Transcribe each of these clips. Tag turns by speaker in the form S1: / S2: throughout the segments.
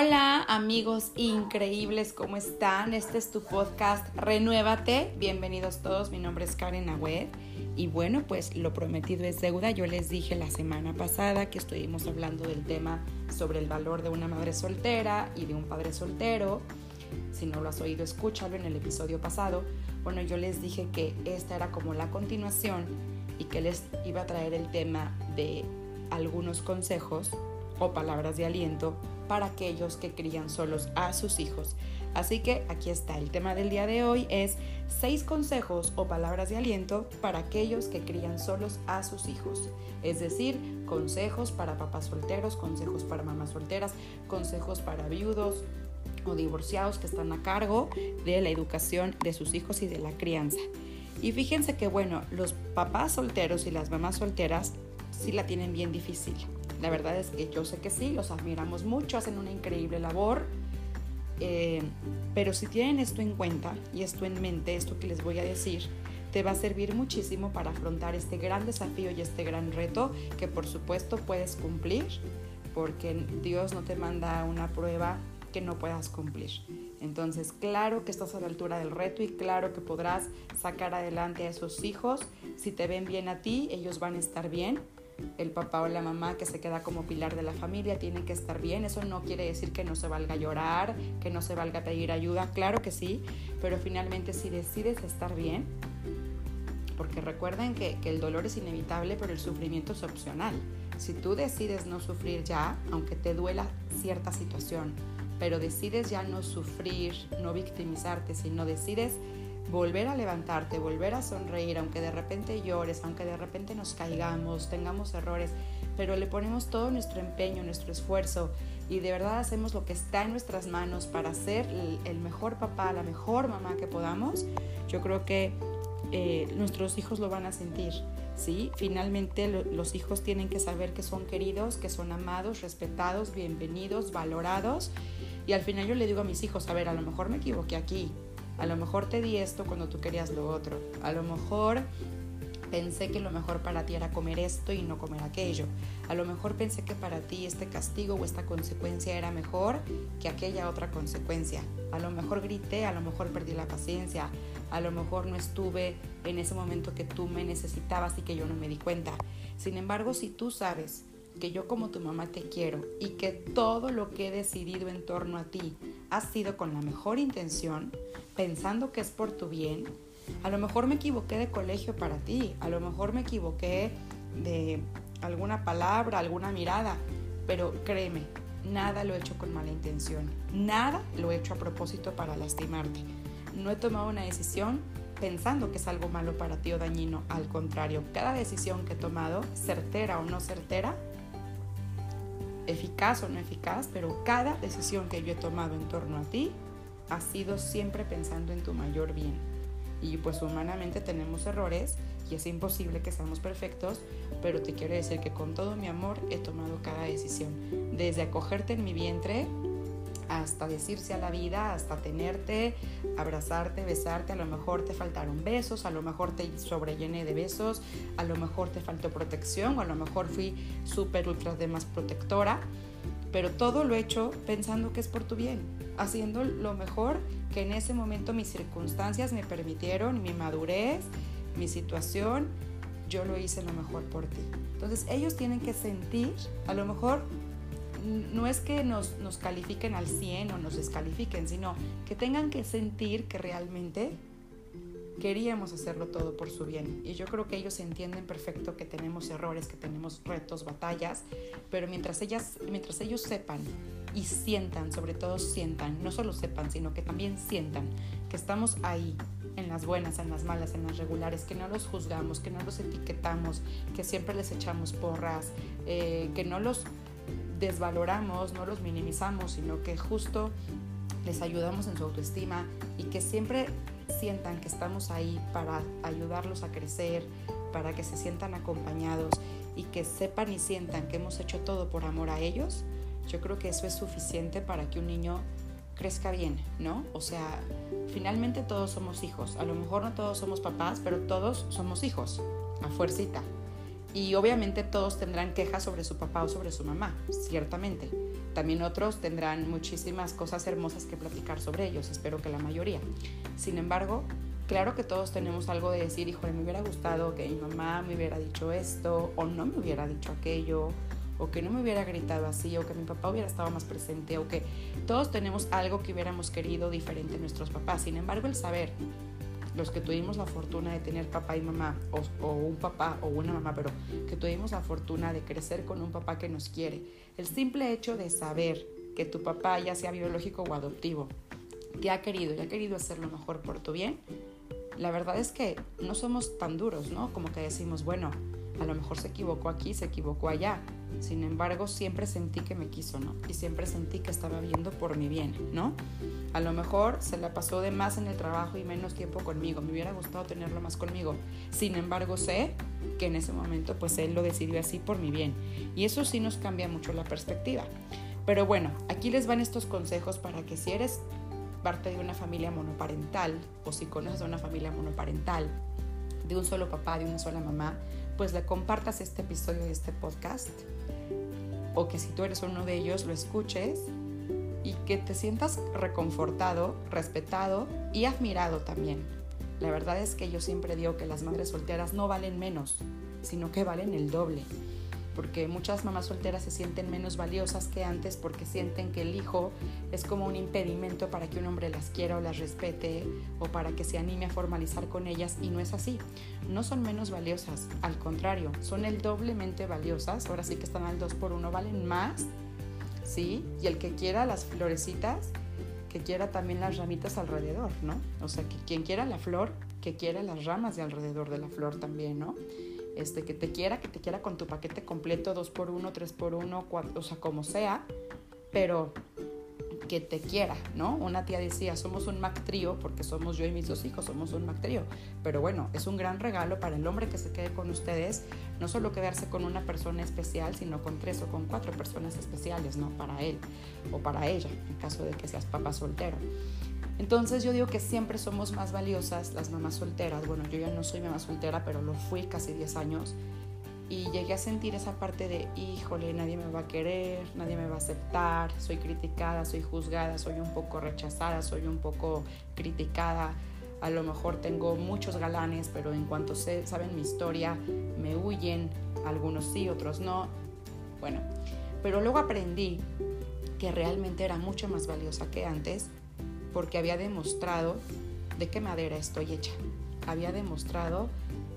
S1: Hola amigos increíbles, ¿cómo están? Este es tu podcast Renuévate. Bienvenidos todos, mi nombre es Karen Agüed. Y bueno, pues lo prometido es deuda. Yo les dije la semana pasada que estuvimos hablando del tema sobre el valor de una madre soltera y de un padre soltero. Si no lo has oído, escúchalo en el episodio pasado. Bueno, yo les dije que esta era como la continuación y que les iba a traer el tema de algunos consejos o palabras de aliento para aquellos que crían solos a sus hijos. Así que aquí está, el tema del día de hoy es seis consejos o palabras de aliento para aquellos que crían solos a sus hijos. Es decir, consejos para papás solteros, consejos para mamás solteras, consejos para viudos o divorciados que están a cargo de la educación de sus hijos y de la crianza. Y fíjense que bueno, los papás solteros y las mamás solteras sí la tienen bien difícil. La verdad es que yo sé que sí, los admiramos mucho, hacen una increíble labor. Eh, pero si tienen esto en cuenta y esto en mente, esto que les voy a decir, te va a servir muchísimo para afrontar este gran desafío y este gran reto que por supuesto puedes cumplir, porque Dios no te manda una prueba que no puedas cumplir. Entonces, claro que estás a la altura del reto y claro que podrás sacar adelante a esos hijos. Si te ven bien a ti, ellos van a estar bien el papá o la mamá que se queda como pilar de la familia tiene que estar bien. Eso no quiere decir que no se valga llorar, que no se valga pedir ayuda, claro que sí, pero finalmente si decides estar bien, porque recuerden que, que el dolor es inevitable, pero el sufrimiento es opcional. Si tú decides no sufrir ya, aunque te duela cierta situación, pero decides ya no sufrir, no victimizarte, sino decides volver a levantarte, volver a sonreír, aunque de repente llores, aunque de repente nos caigamos, tengamos errores, pero le ponemos todo nuestro empeño, nuestro esfuerzo y de verdad hacemos lo que está en nuestras manos para ser el, mejor papá, la mejor mamá que podamos, yo creo que eh, nuestros hijos lo van a sentir. ¿sí? Finalmente los hijos tienen que saber que son queridos, que son amados, respetados, bienvenidos, valorados. Y al final yo le digo a mis hijos, a ver, a lo mejor me equivoqué aquí, a lo mejor te di esto cuando tú querías lo otro. A lo mejor pensé que lo mejor para ti era comer esto y no comer aquello. A lo mejor pensé que para ti este castigo o esta consecuencia era mejor que aquella otra consecuencia. A lo mejor grité, a lo mejor perdí la paciencia, a lo mejor no estuve en ese momento que tú me necesitabas y que yo no me di cuenta. Sin embargo, si tú sabes que yo como tu mamá te quiero y que todo lo que he decidido en torno a ti ha sido con la mejor intención, pensando que es por tu bien, a lo mejor me equivoqué de colegio para ti, a lo mejor me equivoqué de alguna palabra, alguna mirada, pero créeme, nada lo he hecho con mala intención, nada lo he hecho a propósito para lastimarte. No he tomado una decisión pensando que es algo malo para ti o dañino, al contrario, cada decisión que he tomado, certera o no certera, eficaz o no eficaz, pero cada decisión que yo he tomado en torno a ti ha sido siempre pensando en tu mayor bien. Y pues humanamente tenemos errores y es imposible que seamos perfectos, pero te quiero decir que con todo mi amor he tomado cada decisión. Desde acogerte en mi vientre hasta decirse a la vida, hasta tenerte, abrazarte, besarte, a lo mejor te faltaron besos, a lo mejor te sobrellené de besos, a lo mejor te faltó protección, o a lo mejor fui súper ultra de más protectora, pero todo lo he hecho pensando que es por tu bien, haciendo lo mejor que en ese momento mis circunstancias me permitieron, mi madurez, mi situación, yo lo hice lo mejor por ti. Entonces ellos tienen que sentir, a lo mejor no es que nos, nos califiquen al 100 o nos descalifiquen, sino que tengan que sentir que realmente queríamos hacerlo todo por su bien. Y yo creo que ellos entienden perfecto que tenemos errores, que tenemos retos, batallas, pero mientras, ellas, mientras ellos sepan y sientan, sobre todo sientan, no solo sepan, sino que también sientan que estamos ahí en las buenas, en las malas, en las regulares, que no los juzgamos, que no los etiquetamos, que siempre les echamos porras, eh, que no los desvaloramos, no los minimizamos, sino que justo les ayudamos en su autoestima y que siempre sientan que estamos ahí para ayudarlos a crecer, para que se sientan acompañados y que sepan y sientan que hemos hecho todo por amor a ellos, yo creo que eso es suficiente para que un niño crezca bien, ¿no? O sea, finalmente todos somos hijos. A lo mejor no todos somos papás, pero todos somos hijos, a fuercita. Y obviamente todos tendrán quejas sobre su papá o sobre su mamá, ciertamente. También otros tendrán muchísimas cosas hermosas que platicar sobre ellos, espero que la mayoría. Sin embargo, claro que todos tenemos algo de decir, híjole, me hubiera gustado que mi mamá me hubiera dicho esto, o no me hubiera dicho aquello, o que no me hubiera gritado así, o que mi papá hubiera estado más presente, o que todos tenemos algo que hubiéramos querido diferente a nuestros papás. Sin embargo, el saber los que tuvimos la fortuna de tener papá y mamá, o, un papá o una mamá, pero que tuvimos la fortuna de crecer con un papá que nos quiere, el simple hecho de saber que tu papá, ya sea biológico o adoptivo, te ha querido y ha querido hacer lo mejor por tu bien, la verdad es que no somos tan duros, ¿no? Como que decimos, bueno, a lo mejor se equivocó aquí, se equivocó allá. Sin embargo, siempre sentí que me quiso, ¿no? Y siempre sentí que estaba viendo por mi bien, ¿no? A lo mejor se la pasó de más en el trabajo y menos tiempo conmigo. Me hubiera gustado tenerlo más conmigo. Sin embargo, sé que en ese momento, pues él lo decidió así por mi bien. Y eso sí nos cambia mucho la perspectiva. Pero bueno, aquí les van estos consejos para que si eres parte de una familia monoparental o si conoces a una familia monoparental, de un solo papá, de una sola mamá, pues le compartas este episodio de este podcast o que si tú eres uno de ellos lo escuches y que te sientas reconfortado, respetado y admirado también. La verdad es que yo siempre digo que las madres solteras no valen menos, sino que valen el doble porque muchas mamás solteras se sienten menos valiosas que antes porque sienten que el hijo es como un impedimento para que un hombre las quiera o las respete o para que se anime a formalizar con ellas y no es así. No son menos valiosas, al contrario, son el doblemente valiosas, ahora sí que están al 2 por 1, valen más, ¿sí? Y el que quiera las florecitas, que quiera también las ramitas alrededor, ¿no? O sea, que quien quiera la flor, que quiera las ramas de alrededor de la flor también, ¿no? Este, que te quiera, que te quiera con tu paquete completo, 2x1, 3x1, o sea, como sea, pero que te quiera, ¿no? Una tía decía, somos un Mac trío, porque somos yo y mis dos hijos, somos un Mac trío. Pero bueno, es un gran regalo para el hombre que se quede con ustedes, no solo quedarse con una persona especial, sino con tres o con cuatro personas especiales, ¿no? Para él o para ella, en caso de que seas papá soltero. Entonces yo digo que siempre somos más valiosas las mamás solteras. Bueno, yo ya no soy mamá soltera, pero lo fui casi 10 años. Y llegué a sentir esa parte de, híjole, nadie me va a querer, nadie me va a aceptar, soy criticada, soy juzgada, soy un poco rechazada, soy un poco criticada. A lo mejor tengo muchos galanes, pero en cuanto sé, saben mi historia, me huyen, algunos sí, otros no. Bueno, pero luego aprendí que realmente era mucho más valiosa que antes porque había demostrado de qué madera estoy hecha. Había demostrado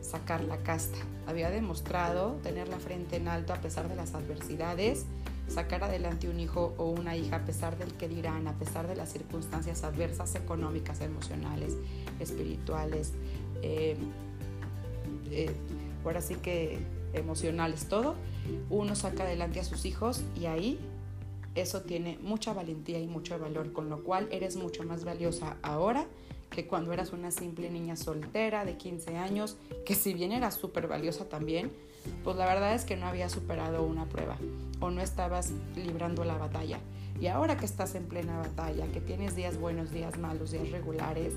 S1: sacar la casta. Había demostrado tener la frente en alto a pesar de las adversidades, sacar adelante un hijo o una hija a pesar del que dirán, a pesar de las circunstancias adversas económicas, emocionales, espirituales, eh, eh, ahora sí que emocionales, todo. Uno saca adelante a sus hijos y ahí eso tiene mucha valentía y mucho valor, con lo cual eres mucho más valiosa ahora que cuando eras una simple niña soltera de 15 años, que si bien eras súper valiosa también, pues la verdad es que no habías superado una prueba o no estabas librando la batalla. Y ahora que estás en plena batalla, que tienes días buenos, días malos, días regulares,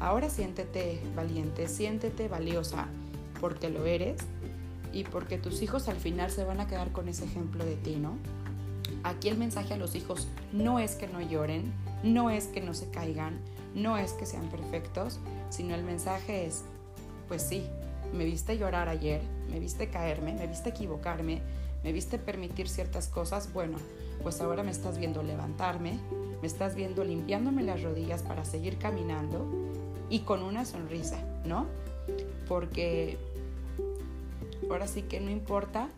S1: ahora siéntete valiente, siéntete valiosa, porque lo eres y porque tus hijos al final se van a quedar con ese ejemplo de ti, ¿no? Aquí el mensaje a los hijos no es que no lloren, no es que no se caigan, no es que sean perfectos, sino el mensaje es, pues sí, me viste llorar ayer, me viste caerme, me viste equivocarme, me viste permitir ciertas cosas, bueno, pues ahora me estás viendo levantarme, me estás viendo limpiándome las rodillas para seguir caminando y con una sonrisa, ¿no? Porque ahora sí que no importa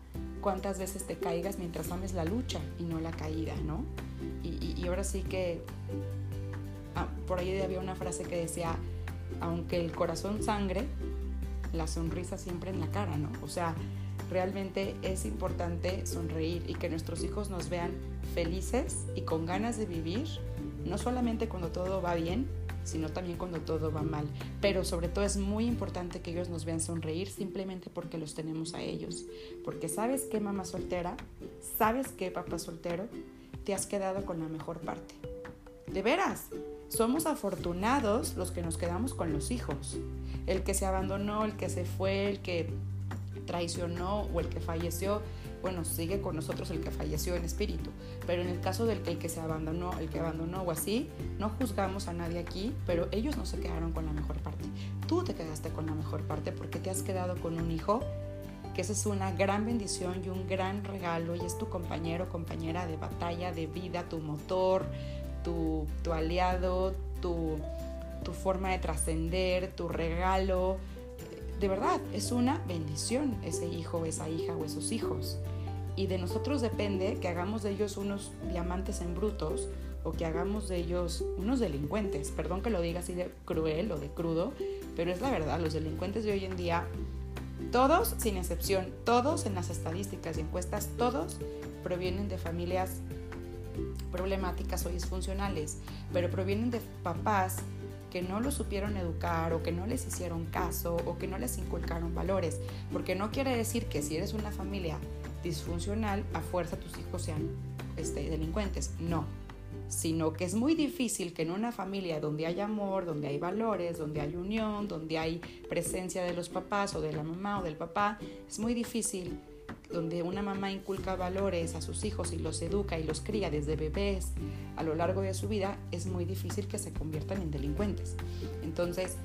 S1: cuántas veces te caigas mientras ames la lucha y no la caída, ¿no? Y, ahora sí que ah, por ahí había una frase que decía, aunque el corazón sangre, la sonrisa siempre en la cara, ¿no? O sea, realmente es importante sonreír y que nuestros hijos nos vean felices y con ganas de vivir, no solamente cuando todo va bien, sino también cuando todo va mal. Pero sobre todo es muy importante que ellos nos vean sonreír simplemente porque los tenemos a ellos. Porque sabes que mamá soltera, sabes que papá soltero, te has quedado con la mejor parte. De veras, somos afortunados los que nos quedamos con los hijos. El que se abandonó, el que se fue, el que traicionó o el que falleció, bueno, sigue con nosotros el que falleció en espíritu, pero en el caso del que el que se abandonó, el que abandonó o así, no juzgamos a nadie aquí, pero ellos no se quedaron con la mejor parte. Tú te quedaste con la mejor parte porque te has quedado con un hijo que esa es una gran bendición y un gran regalo y es tu compañero, compañera de batalla, de vida, tu motor, tu, tu aliado, tu, tu forma de trascender, tu regalo. De verdad, es una bendición ese hijo, esa hija o esos hijos. Y de nosotros depende que hagamos de ellos unos diamantes en brutos o que hagamos de ellos unos delincuentes. Perdón que lo diga así de cruel o de crudo, pero es la verdad, los delincuentes de hoy en día todos, sin excepción, todos en las estadísticas y encuestas, todos provienen de familias problemáticas o disfuncionales, pero provienen de papás que no los supieron educar o que no les hicieron caso o que no les inculcaron valores, porque no quiere decir que si eres una familia disfuncional, a fuerza tus hijos sean este, delincuentes, no, sino que es muy difícil que en una familia donde hay amor, donde hay valores, donde hay unión, donde hay presencia de los papás o de la mamá o del papá, es muy difícil donde una mamá inculca valores a sus hijos y los educa y los cría desde bebés a lo largo de su vida, es muy difícil que se conviertan en delincuentes. Entonces,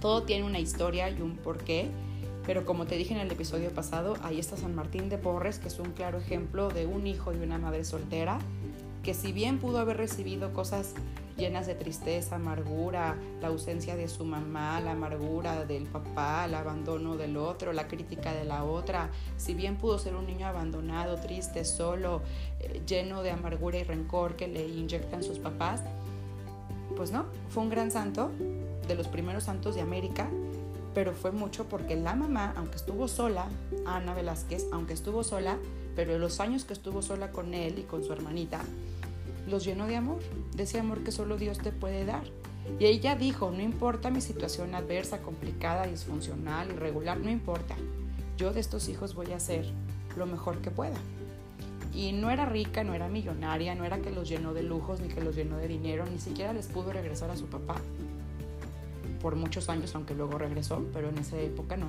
S1: todo tiene una historia y un porqué, pero como te dije en el episodio pasado, ahí está San Martín de Porres, que es un claro ejemplo de un hijo y una madre soltera que si bien pudo haber recibido cosas llenas de tristeza, amargura, la ausencia de su mamá, la amargura del papá, el abandono del otro, la crítica de la otra, si bien pudo ser un niño abandonado, triste, solo, eh, lleno de amargura y rencor que le inyectan sus papás, pues no, fue un gran santo, de los primeros santos de América, pero fue mucho porque la mamá, aunque estuvo sola, Ana Velázquez, aunque estuvo sola, pero los años que estuvo sola con él y con su hermanita, los llenó de amor, de ese amor que solo Dios te puede dar. Y ella dijo, no importa mi situación adversa, complicada, disfuncional, irregular, no importa. Yo de estos hijos voy a hacer lo mejor que pueda. Y no era rica, no era millonaria, no era que los llenó de lujos ni que los llenó de dinero, ni siquiera les pudo regresar a su papá. Por muchos años, aunque luego regresó, pero en esa época no.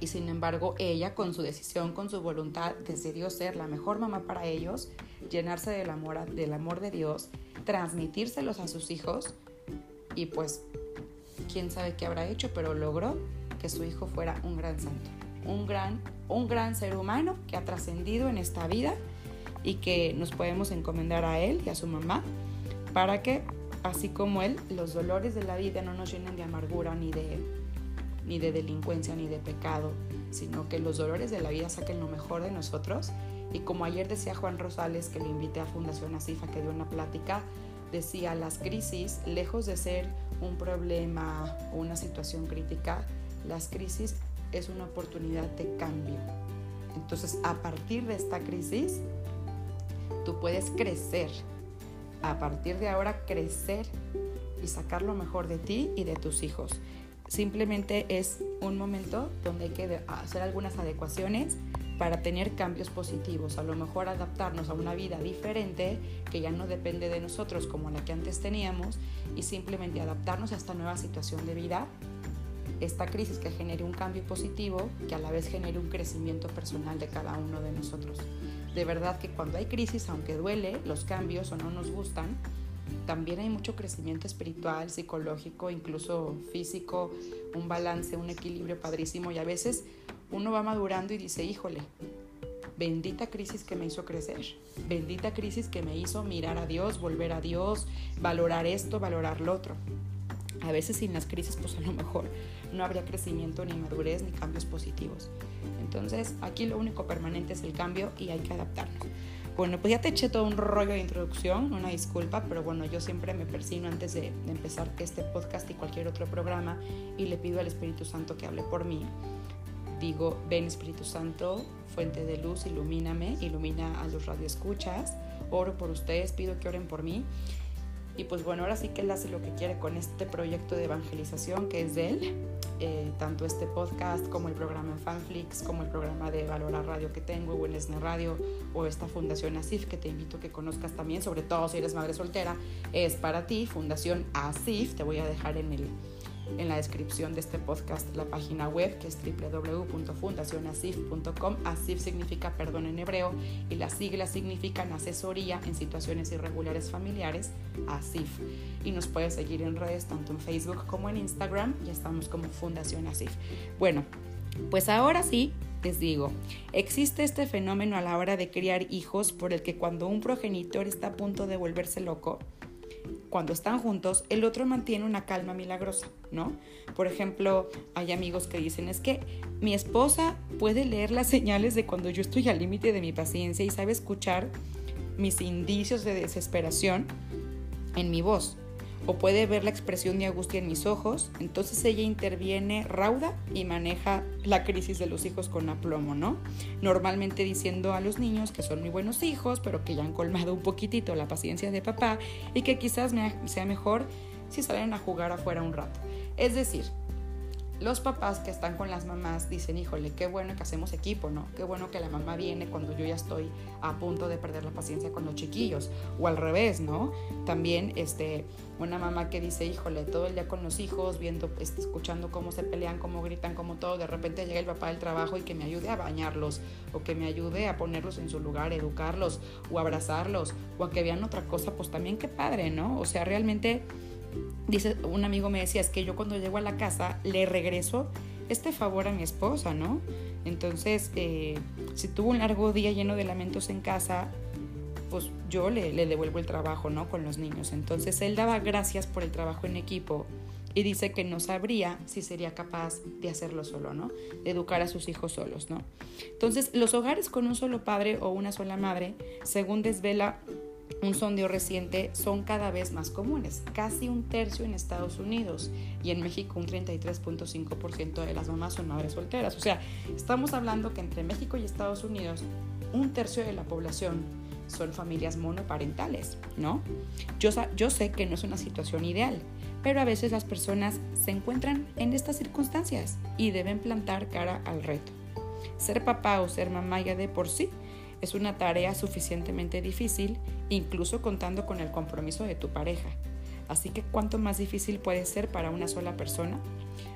S1: Y sin embargo, ella con su decisión, con su voluntad, decidió ser la mejor mamá para ellos llenarse del amor, del amor de Dios, transmitírselos a sus hijos y pues quién sabe qué habrá hecho, pero logró que su hijo fuera un gran santo, un gran, un gran ser humano que ha trascendido en esta vida y que nos podemos encomendar a él y a su mamá para que, así como él, los dolores de la vida no nos llenen de amargura ni de, ni de delincuencia ni de pecado, sino que los dolores de la vida saquen lo mejor de nosotros y como ayer decía Juan Rosales, que le invité a Fundación Asifa, que dio una plática, decía, las crisis, lejos de ser un problema o una situación crítica, las crisis es una oportunidad de cambio. Entonces, a partir de esta crisis, tú puedes crecer. A partir de ahora, crecer y sacar lo mejor de ti y de tus hijos. Simplemente es un momento donde hay que hacer algunas adecuaciones para tener cambios positivos, a lo mejor adaptarnos a una vida diferente que ya no depende de nosotros como la que antes teníamos y simplemente adaptarnos a esta nueva situación de vida, esta crisis que genere un cambio positivo que a la vez genere un crecimiento personal de cada uno de nosotros. De verdad que cuando hay crisis, aunque duele, los cambios o no nos gustan, también hay mucho crecimiento espiritual, psicológico, incluso físico, un balance, un equilibrio padrísimo y a veces uno va madurando y dice, híjole, bendita crisis que me hizo crecer, bendita crisis que me hizo mirar a Dios, volver a Dios, valorar esto, valorar lo otro. A veces sin las crisis, pues a lo mejor no habría crecimiento, ni madurez, ni cambios positivos. Entonces, aquí lo único permanente es el cambio y hay que adaptarnos. Bueno, pues ya te eché todo un rollo de introducción, una disculpa, pero bueno, yo siempre me persino antes de, empezar este podcast y cualquier otro programa y le pido al Espíritu Santo que hable por mí digo, ven Espíritu Santo, fuente de luz, ilumíname, ilumina a los radioescuchas, oro por ustedes, pido que oren por mí. Y pues bueno, ahora sí que él hace lo que quiere con este proyecto de evangelización que es de él, eh, tanto este podcast como el programa en Fanflix, como el programa de Valora Radio que tengo, o en Radio, o esta Fundación ASIF que te invito a que conozcas también, sobre todo si eres madre soltera, es para ti, Fundación ASIF, te voy a dejar en el, en la descripción de este podcast la página web que es www.fundacionasif.com. Asif significa perdón en hebreo y las siglas significan asesoría en situaciones irregulares familiares, Asif. Y nos puedes seguir en redes tanto en Facebook como en Instagram y estamos como Fundación Asif. Bueno, pues ahora sí, les digo, existe este fenómeno a la hora de criar hijos por el que cuando un progenitor está a punto de volverse loco, cuando están juntos, el otro mantiene una calma milagrosa, ¿no? Por ejemplo, hay amigos que dicen, es que mi esposa puede leer las señales de cuando yo estoy al límite de mi paciencia y sabe escuchar mis indicios de desesperación en mi voz o puede ver la expresión de angustia en mis ojos, entonces ella interviene rauda y maneja la crisis de los hijos con aplomo, ¿no? Normalmente diciendo a los niños que son muy buenos hijos, pero que ya han colmado un poquitito la paciencia de papá y que quizás sea mejor si salen a jugar afuera un rato. Es decir, los papás que están con las mamás dicen, híjole, qué bueno que hacemos equipo, ¿no? Qué bueno que la mamá viene cuando yo ya estoy a punto de perder la paciencia con los chiquillos. O al revés, ¿no? También este, una mamá que dice, híjole, todo el día con los hijos, viendo, este, escuchando cómo se pelean, cómo gritan, cómo todo, de repente llega el papá del trabajo y que me ayude a bañarlos, o que me ayude a ponerlos en su lugar, educarlos, o abrazarlos, o a que vean otra cosa, pues también qué padre, ¿no? O sea, realmente dice, un amigo me decía, es que yo cuando llego a la casa le regreso este favor a mi esposa, ¿no? Entonces, eh, si tuvo un largo día lleno de lamentos en casa, pues yo le, le, devuelvo el trabajo, ¿no? Con los niños. Entonces, él daba gracias por el trabajo en equipo y dice que no sabría si sería capaz de hacerlo solo, ¿no? De educar a sus hijos solos, ¿no? Entonces, los hogares con un solo padre o una sola madre, según desvela un sondeo reciente son cada vez más comunes, casi un tercio en Estados Unidos y en México un 33.5% de las mamás son madres solteras. O sea, estamos hablando que entre México y Estados Unidos un tercio de la población son familias monoparentales, ¿no? Yo, yo sé que no es una situación ideal, pero a veces las personas se encuentran en estas circunstancias y deben plantar cara al reto. Ser papá o ser mamá ya de por sí es una tarea suficientemente difícil, incluso contando con el compromiso de tu pareja. Así que ¿cuánto más difícil puede ser para una sola persona?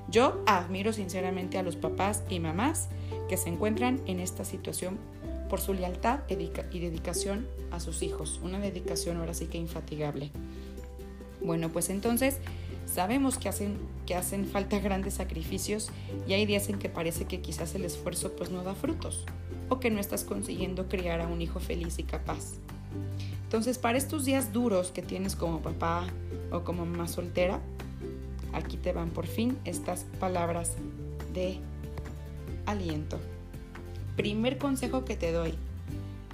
S1: Yo admiro sinceramente a los papás y mamás que se encuentran en esta situación por su lealtad y dedicación a sus hijos. Una dedicación ahora sí que infatigable. Bueno, pues entonces sabemos que hacen, que hacen falta grandes sacrificios y hay días en que parece que quizás el esfuerzo pues no da frutos o que no estás consiguiendo criar a un hijo feliz y capaz. Entonces, para estos días duros que tienes como papá o como mamá soltera, aquí te van por fin estas palabras de aliento. Primer consejo que te doy,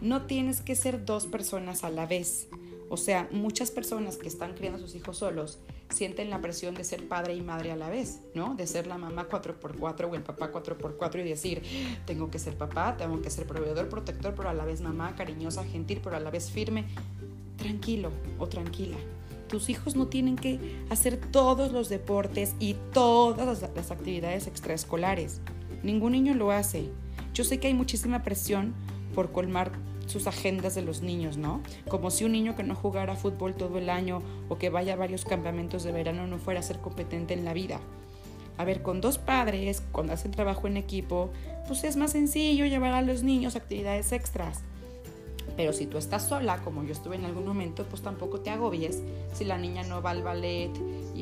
S1: no tienes que ser dos personas a la vez. O sea, muchas personas que están criando a sus hijos solos sienten la presión de ser padre y madre a la vez, ¿no? De ser la mamá 4x4 o el papá 4x4 y decir, tengo que ser papá, tengo que ser proveedor, protector, pero a la vez mamá, cariñosa, gentil, pero a la vez firme. Tranquilo o tranquila. Tus hijos no tienen que hacer todos los deportes y todas las actividades extraescolares. Ningún niño lo hace. Yo sé que hay muchísima presión por colmar sus agendas de los niños, ¿no? Como si un niño que no jugara fútbol todo el año o que vaya a varios campamentos de verano no fuera a ser competente en la vida. A ver, con dos padres, cuando hacen trabajo en equipo, pues es más sencillo llevar a los niños actividades extras. Pero si tú estás sola, como yo estuve en algún momento, pues tampoco te agobies si la niña no va al ballet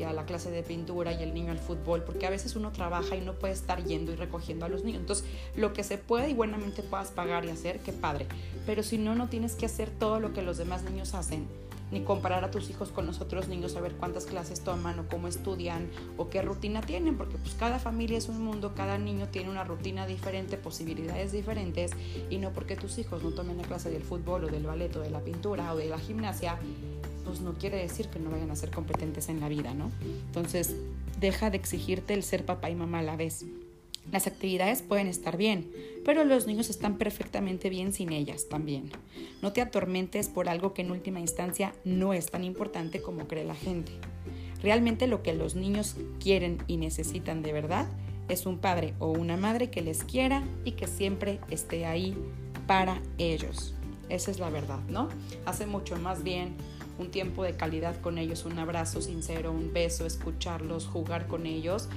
S1: a la clase de pintura y el niño al fútbol, porque a veces uno trabaja y no puede estar yendo y recogiendo a los niños. Entonces, lo que se puede y buenamente puedas pagar y hacer, qué padre. Pero si no, no tienes que hacer todo lo que los demás niños hacen ni comparar a tus hijos con los otros niños, a ver cuántas clases toman o cómo estudian o qué rutina tienen, porque pues cada familia es un mundo, cada niño tiene una rutina diferente, posibilidades diferentes y no porque tus hijos no tomen la clase del fútbol o del ballet o de la pintura o de la gimnasia, pues no quiere decir que no vayan a ser competentes en la vida, ¿no? Entonces, deja de exigirte el ser papá y mamá a la vez. Las actividades pueden estar bien, pero los niños están perfectamente bien sin ellas también. No te atormentes por algo que en última instancia no es tan importante como cree la gente. Realmente lo que los niños quieren y necesitan de verdad es un padre o una madre que les quiera y que siempre esté ahí para ellos. Esa es la verdad, ¿no? Hace mucho más bien un tiempo de calidad con ellos, un abrazo sincero, un beso, escucharlos, jugar con ellos,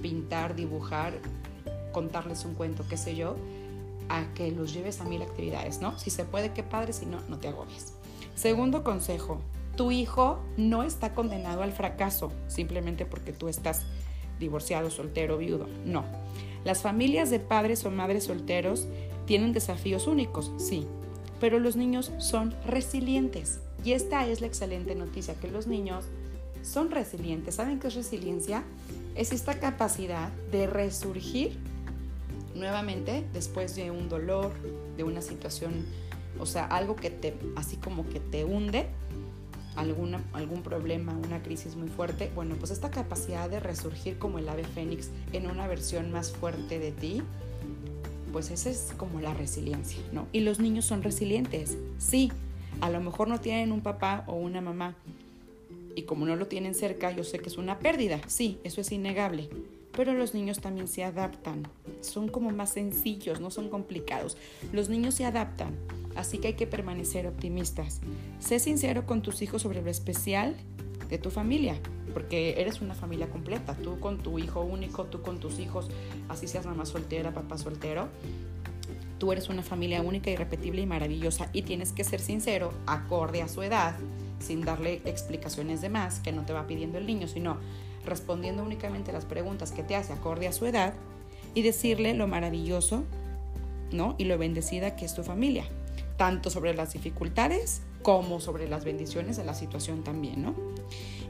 S1: pintar, dibujar, contarles un cuento, qué sé yo, a que los lleves a mil actividades, ¿no? Si se puede, qué padre, si no, no te agobies. Segundo consejo, tu hijo no está condenado al fracaso simplemente porque tú estás divorciado, soltero, viudo. No. Las familias de padres o madres solteros tienen desafíos únicos, sí, pero los niños son resilientes. Y esta es la excelente noticia, que los niños son resilientes. ¿Saben qué es resiliencia? Es esta capacidad de resurgir nuevamente después de un dolor, de una situación, o sea, algo que te, así como que te hunde, alguna, algún problema, una crisis muy fuerte, bueno, pues esta capacidad de resurgir como el ave fénix en una versión más fuerte de ti, pues esa es como la resiliencia, ¿no? Y los niños son resilientes, sí, a lo mejor no tienen un papá o una mamá y como no lo tienen cerca, yo sé que es una pérdida, sí, eso es innegable, pero los niños también se adaptan, son como más sencillos, no son complicados, los niños se adaptan Así que hay que permanecer optimistas. Sé sincero con tus hijos sobre lo especial de tu familia, porque eres una familia completa, tú con tu hijo único, tú con tus hijos, así seas mamá soltera, papá soltero. Tú eres una familia única, irrepetible y maravillosa y tienes que ser sincero, acorde a su edad, sin darle explicaciones de más que no te va pidiendo el niño, sino respondiendo únicamente las preguntas que te hace acorde a su edad y decirle lo maravilloso, ¿no? Y lo bendecida que es tu familia tanto sobre las dificultades como sobre las bendiciones de la situación también, ¿no?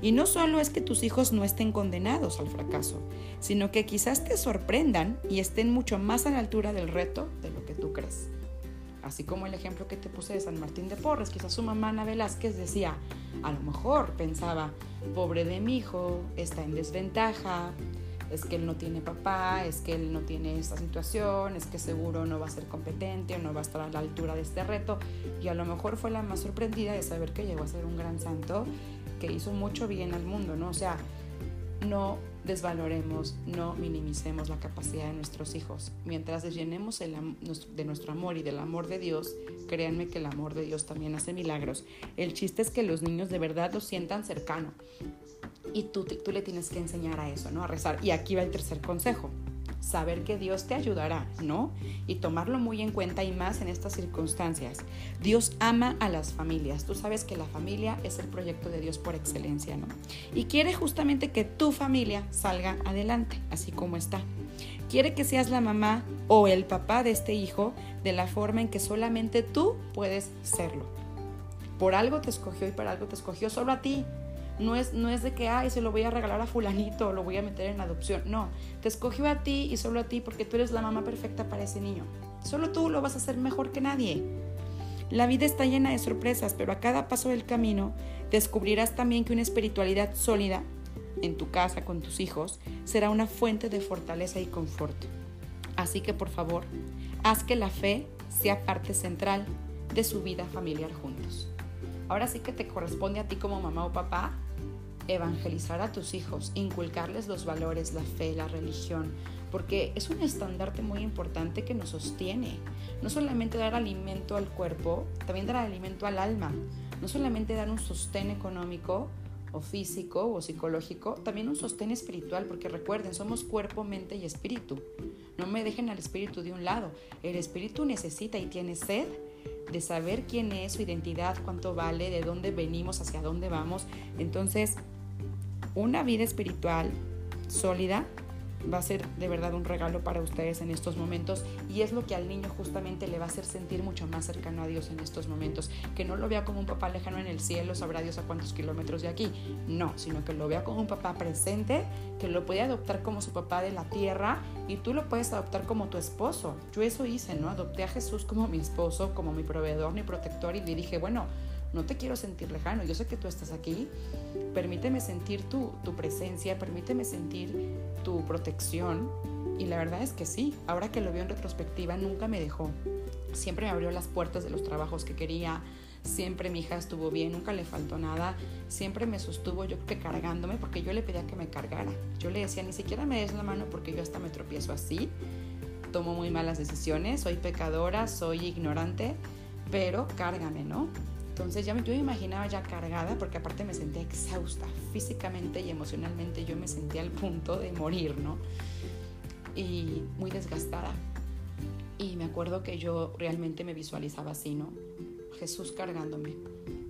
S1: Y no solo es que tus hijos no estén condenados al fracaso, sino que quizás te sorprendan y estén mucho más a la altura del reto de lo tú crees. Así como el ejemplo que te puse de San Martín de Porres, quizás su mamá Ana Velázquez decía, a lo mejor pensaba, pobre de mi hijo, está en desventaja, es que él no tiene papá, es que él no tiene esta situación, es que seguro no va a ser competente o no va a estar a la altura de este reto. Y a lo mejor fue la más sorprendida de saber que llegó a ser un gran santo que hizo mucho bien al mundo, ¿no? O sea, no desvaloremos, no minimicemos la capacidad de nuestros hijos. Mientras llenemos de nuestro amor y del amor de Dios, créanme que el amor de Dios también hace milagros. El chiste es que los niños de verdad lo sientan cercano. Y tú, tú le tienes que enseñar a eso, ¿no? A rezar. Y aquí va el tercer consejo. Saber que Dios te ayudará, ¿no? Y tomarlo muy en cuenta y más en estas circunstancias. Dios ama a las familias. Tú sabes que la familia es el proyecto de Dios por excelencia, ¿no? Y quiere justamente que tu familia salga adelante, así como está. Quiere que seas la mamá o el papá de este hijo de la forma en que solamente tú puedes serlo. Por algo te escogió y para algo te escogió solo a ti, no es, no es de que, ay, se lo voy a regalar a fulanito o lo voy a meter en adopción. No, te escogió a ti y solo a ti porque tú eres la mamá perfecta para ese niño. Solo tú lo vas a hacer mejor que nadie. La vida está llena de sorpresas, pero a cada paso del camino descubrirás también que una espiritualidad sólida en tu casa, con tus hijos, será una fuente de fortaleza y confort. Así que por favor, haz que la fe sea parte central de su vida familiar juntos. Ahora sí que te corresponde a ti como mamá o papá evangelizar a tus hijos, inculcarles los valores, la fe, la religión, porque es un estandarte muy importante que nos sostiene. No solamente dar alimento al cuerpo, también dar alimento al alma. No solamente dar un sostén económico o físico o psicológico, también un sostén espiritual, porque recuerden, somos cuerpo, mente y espíritu. No me dejen al espíritu de un lado. El espíritu necesita y tiene sed de saber quién es su identidad, cuánto vale, de dónde venimos, hacia dónde vamos. Entonces, una vida espiritual sólida va a ser de verdad un regalo para ustedes en estos momentos y es lo que al niño justamente le va a hacer sentir mucho más cercano a Dios en estos momentos, que no lo vea como un papá lejano en el cielo, sabrá Dios a cuántos kilómetros de aquí, no, sino que lo vea como un papá presente, que lo puede adoptar como su papá de la tierra y tú lo puedes adoptar como tu esposo. Yo eso hice, ¿no? Adopté a Jesús como mi esposo, como mi proveedor, mi protector y dije, bueno, no te quiero sentir lejano, yo sé que tú estás aquí, permíteme sentir tu, tu presencia, permíteme sentir tu protección. Y la verdad es que sí, ahora que lo veo en retrospectiva, nunca me dejó. Siempre me abrió las puertas de los trabajos que quería, siempre mi hija estuvo bien, nunca le faltó nada, siempre me sostuvo yo que cargándome porque yo le pedía que me cargara. Yo le decía, ni siquiera me des la mano porque yo hasta me tropiezo así, tomo muy malas decisiones, soy pecadora, soy ignorante, pero cárgame, ¿no? Entonces ya yo me imaginaba ya cargada porque aparte me sentía exhausta físicamente y emocionalmente. Yo me sentía al punto de morir, ¿no? Y muy desgastada. Y me acuerdo que yo realmente me visualizaba así, ¿no? Jesús cargándome,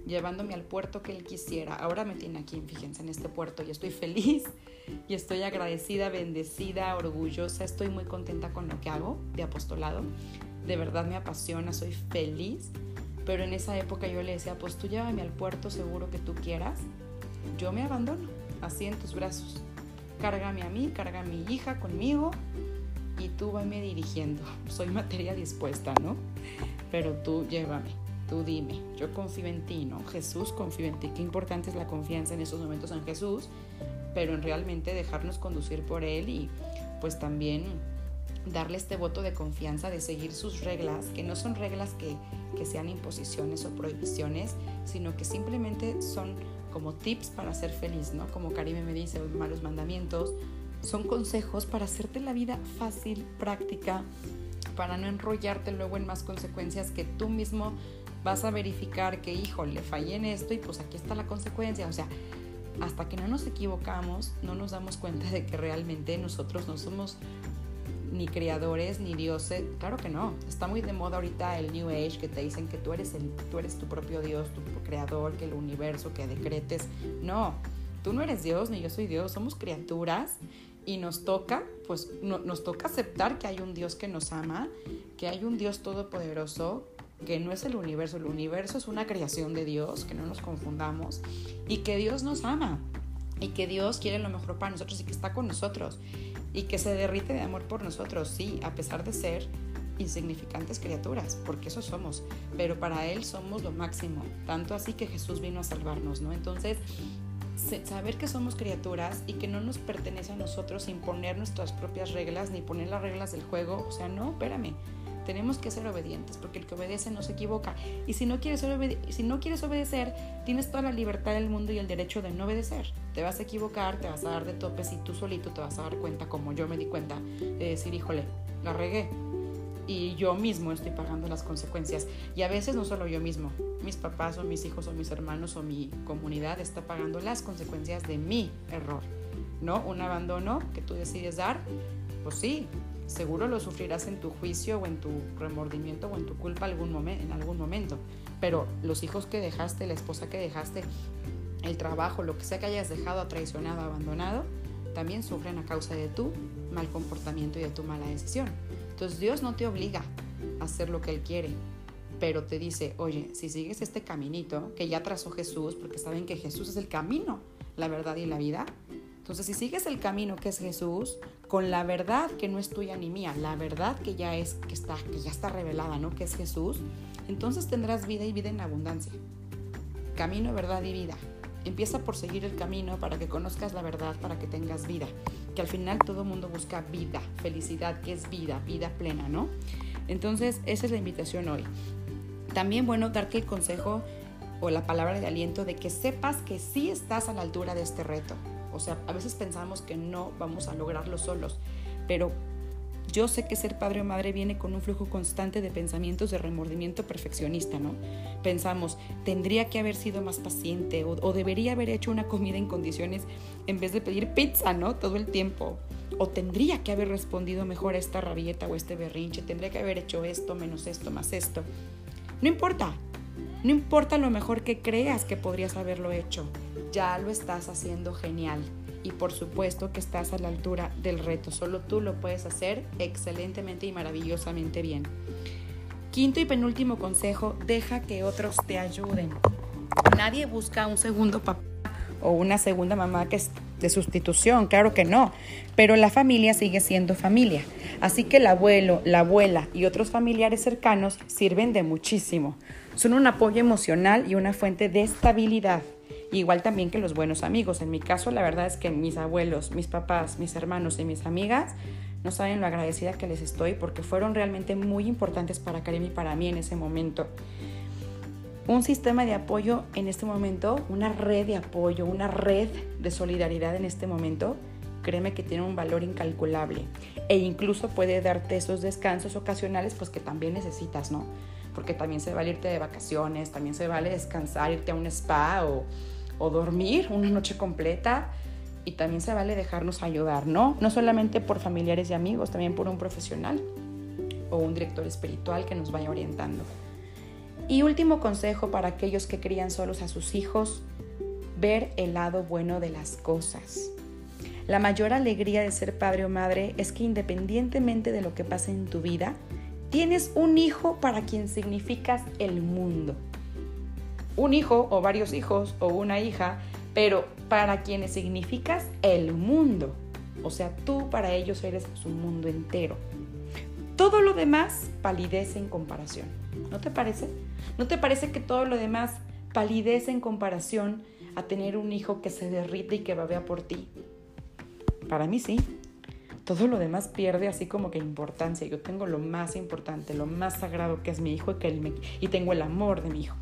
S1: llevándome al puerto que Él quisiera. Ahora me tiene aquí, fíjense, en este puerto y estoy feliz y estoy agradecida, bendecida, orgullosa. Estoy muy contenta con lo que hago de apostolado. De verdad me apasiona, soy feliz pero en esa época yo le decía, pues tú llévame al puerto seguro que tú quieras. Yo me abandono, así en tus brazos. Cárgame a mí, carga a mi hija conmigo y tú vame dirigiendo. Soy materia dispuesta, ¿no? Pero tú llévame, tú dime. Yo confío en ti, ¿no? Jesús confío en ti. Qué importante es la confianza en esos momentos en Jesús, pero en realmente dejarnos conducir por Él y pues también darle este voto de confianza, de seguir sus reglas, que no son reglas que, sean imposiciones o prohibiciones, sino que simplemente son como tips para ser feliz, ¿no? Como Karime me dice, malos mandamientos, son consejos para hacerte la vida fácil, práctica, para no enrollarte luego en más consecuencias que tú mismo vas a verificar que, híjole, fallé en esto y pues aquí está la consecuencia. O sea, hasta que no nos equivocamos, no nos damos cuenta de que realmente nosotros no somos ni creadores ni dioses. Claro que no. Está muy de moda ahorita el New Age que te dicen que tú eres, el, tú eres tu propio Dios, tu creador, que el universo, que decretes. No, tú no eres Dios ni yo soy Dios. Somos criaturas y nos toca, pues nos toca aceptar que hay un Dios que nos ama, que hay un Dios todopoderoso que no es el universo, el universo es una creación de Dios, que no nos confundamos, y que Dios nos ama, y que Dios quiere lo mejor para nosotros y que está con nosotros y que se derrite de amor por nosotros, sí, a pesar de ser insignificantes criaturas, porque eso somos, pero para Él somos lo máximo, tanto así que Jesús vino a salvarnos, ¿no? Entonces, saber que somos criaturas y que no nos pertenece a nosotros imponer nuestras propias reglas ni poner las reglas del juego, o sea, no, espérame, tenemos que ser obedientes porque el que obedece no se equivoca. Y si no, quieres si no quieres obedecer, tienes toda la libertad del mundo y el derecho de no obedecer. Te vas a equivocar, te vas a dar de topes y tú solito te vas a dar cuenta, como yo me di cuenta, de decir, híjole, la regué. Y yo mismo estoy pagando las consecuencias. Y a veces no solo yo mismo, mis papás o mis hijos o mis hermanos o mi comunidad está pagando las consecuencias de mi error. ¿No? Un abandono que tú decides dar, pues sí, seguro lo sufrirás en tu juicio o en tu remordimiento o en tu culpa algún en algún momento. Pero los hijos que dejaste, la esposa que dejaste, el trabajo, lo que sea que hayas dejado, traicionado, abandonado, también sufren a causa de tu mal comportamiento y de tu mala decisión. Entonces Dios no te obliga a hacer lo que Él quiere, pero te dice, oye, si sigues este caminito que ya trazó Jesús, porque saben que Jesús es el camino, la verdad y la vida, entonces, si sigues el camino que es Jesús, con la verdad que no es tuya ni mía, la verdad que ya es que está que ya está revelada, ¿no? Que es Jesús, entonces tendrás vida y vida en abundancia. Camino, verdad y vida. Empieza por seguir el camino para que conozcas la verdad, para que tengas vida. Que al final todo mundo busca vida, felicidad, que es vida, vida plena, ¿no? Entonces, esa es la invitación hoy. También, bueno, darte el consejo o la palabra de aliento de que sepas que sí estás a la altura de este reto, o sea, a veces pensamos que no vamos a lograrlo solos, pero yo sé que ser padre o madre viene con un flujo constante de pensamientos de remordimiento perfeccionista, ¿no? Pensamos, tendría que haber sido más paciente o, debería haber hecho una comida en condiciones en vez de pedir pizza, ¿no? Todo el tiempo. O tendría que haber respondido mejor a esta rabieta o este berrinche, tendría que haber hecho esto, menos esto, más esto. No importa, no importa lo mejor que creas que podrías haberlo hecho ya lo estás haciendo genial. Y por supuesto que estás a la altura del reto. Solo tú lo puedes hacer excelentemente y maravillosamente bien. Quinto y penúltimo consejo, deja que otros te ayuden. Nadie busca un segundo papá o una segunda mamá que es de sustitución, claro que no, pero la familia sigue siendo familia. Así que el abuelo, la abuela y otros familiares cercanos sirven de muchísimo. Son un apoyo emocional y una fuente de estabilidad. Igual también que los buenos amigos. En mi caso, la verdad es que mis abuelos, mis papás, mis hermanos y mis amigas no saben lo agradecida que les estoy porque fueron realmente muy importantes para Karim y para mí en ese momento. Un sistema de apoyo en este momento, una red de apoyo, una red de solidaridad en este momento créeme que tiene un valor incalculable e incluso puede darte esos descansos ocasionales pues que también necesitas, ¿no? Porque también se vale irte de vacaciones, también se vale descansar, irte a un spa o, dormir una noche completa y también se vale dejarnos ayudar, ¿no? No solamente por familiares y amigos, también por un profesional o un director espiritual que nos vaya orientando. Y último consejo para aquellos que crían solos a sus hijos, ver el lado bueno de las cosas. La mayor alegría de ser padre o madre es que independientemente de lo que pase en tu vida, tienes un hijo para quien significas el mundo. Un hijo o varios hijos o una hija, pero para quienes significas el mundo. O sea, tú para ellos eres su mundo entero. Todo lo demás palidece en comparación. ¿No te parece? ¿No te parece que todo lo demás palidece en comparación a tener un hijo que se derrite y que babea por ti? Para mí sí. Todo lo demás pierde así como que importancia. Yo tengo lo más importante, lo más sagrado que es mi hijo y, que él y tengo el amor de mi hijo.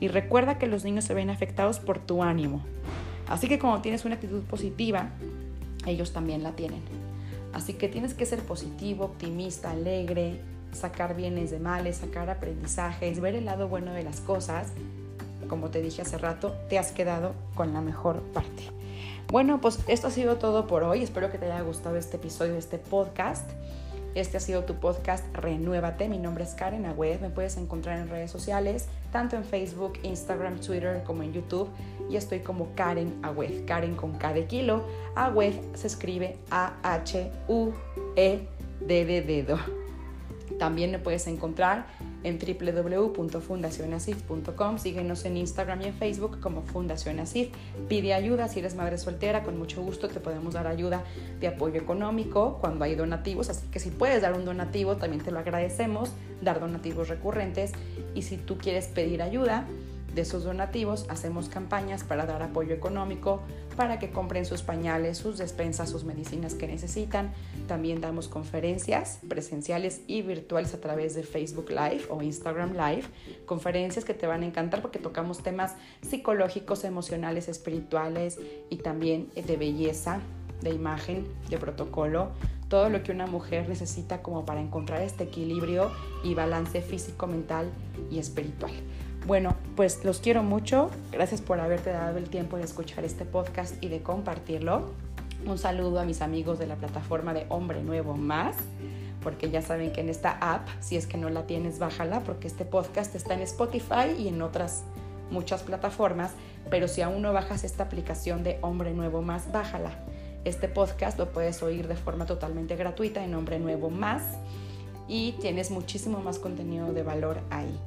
S1: Y recuerda que los niños se ven afectados por tu ánimo. Así que cuando tienes una actitud positiva, ellos también la tienen. Así que tienes que ser positivo, optimista, alegre, sacar bienes de males, sacar aprendizajes, ver el lado bueno de las cosas. Como te dije hace rato, te has quedado con la mejor parte. Bueno, pues esto ha sido todo por hoy. Espero que te haya gustado este episodio este podcast. Este ha sido tu podcast Renuévate. Mi nombre es Karen Agüed. Me puedes encontrar en redes sociales, tanto en Facebook, Instagram, Twitter como en YouTube. Y estoy como Karen Agüed. Karen con K de kilo. Agüed se escribe A-H-U-E-D de dedo. También me puedes encontrar en www.fundacionasif.com. Síguenos en Instagram y en Facebook como Fundación Asif. Pide ayuda si eres madre soltera, con mucho gusto te podemos dar ayuda de apoyo económico cuando hay donativos. Así que si puedes dar un donativo, también te lo agradecemos, dar donativos recurrentes. Y si tú quieres pedir ayuda, de esos donativos hacemos campañas para dar apoyo económico, para que compren sus pañales, sus despensas, sus medicinas que necesitan. También damos conferencias presenciales y virtuales a través de Facebook Live o Instagram Live. Conferencias que te van a encantar porque tocamos temas psicológicos, emocionales, espirituales y también de belleza, de imagen, de protocolo, todo lo que una mujer necesita como para encontrar este equilibrio y balance físico, mental y espiritual. Bueno, pues los quiero mucho. Gracias por haberte dado el tiempo de escuchar este podcast y de compartirlo. Un saludo a mis amigos de la plataforma de Hombre Nuevo Más, porque ya saben que en esta app, si es que no la tienes, bájala, porque este podcast está en Spotify y en otras muchas plataformas, pero si aún no bajas esta aplicación de Hombre Nuevo Más, bájala. Este podcast lo puedes oír de forma totalmente gratuita en Hombre Nuevo Más y tienes muchísimo más contenido de valor ahí.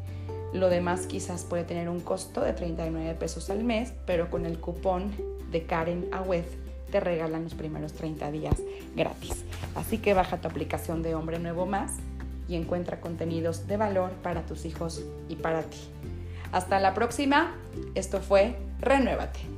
S1: Lo demás quizás puede tener un costo de 39 pesos al mes, pero con el cupón de Karen Awed te regalan los primeros 30 días gratis. Así que baja tu aplicación de Hombre Nuevo Más y encuentra contenidos de valor para tus hijos y para ti. Hasta la próxima. Esto fue Renuévate.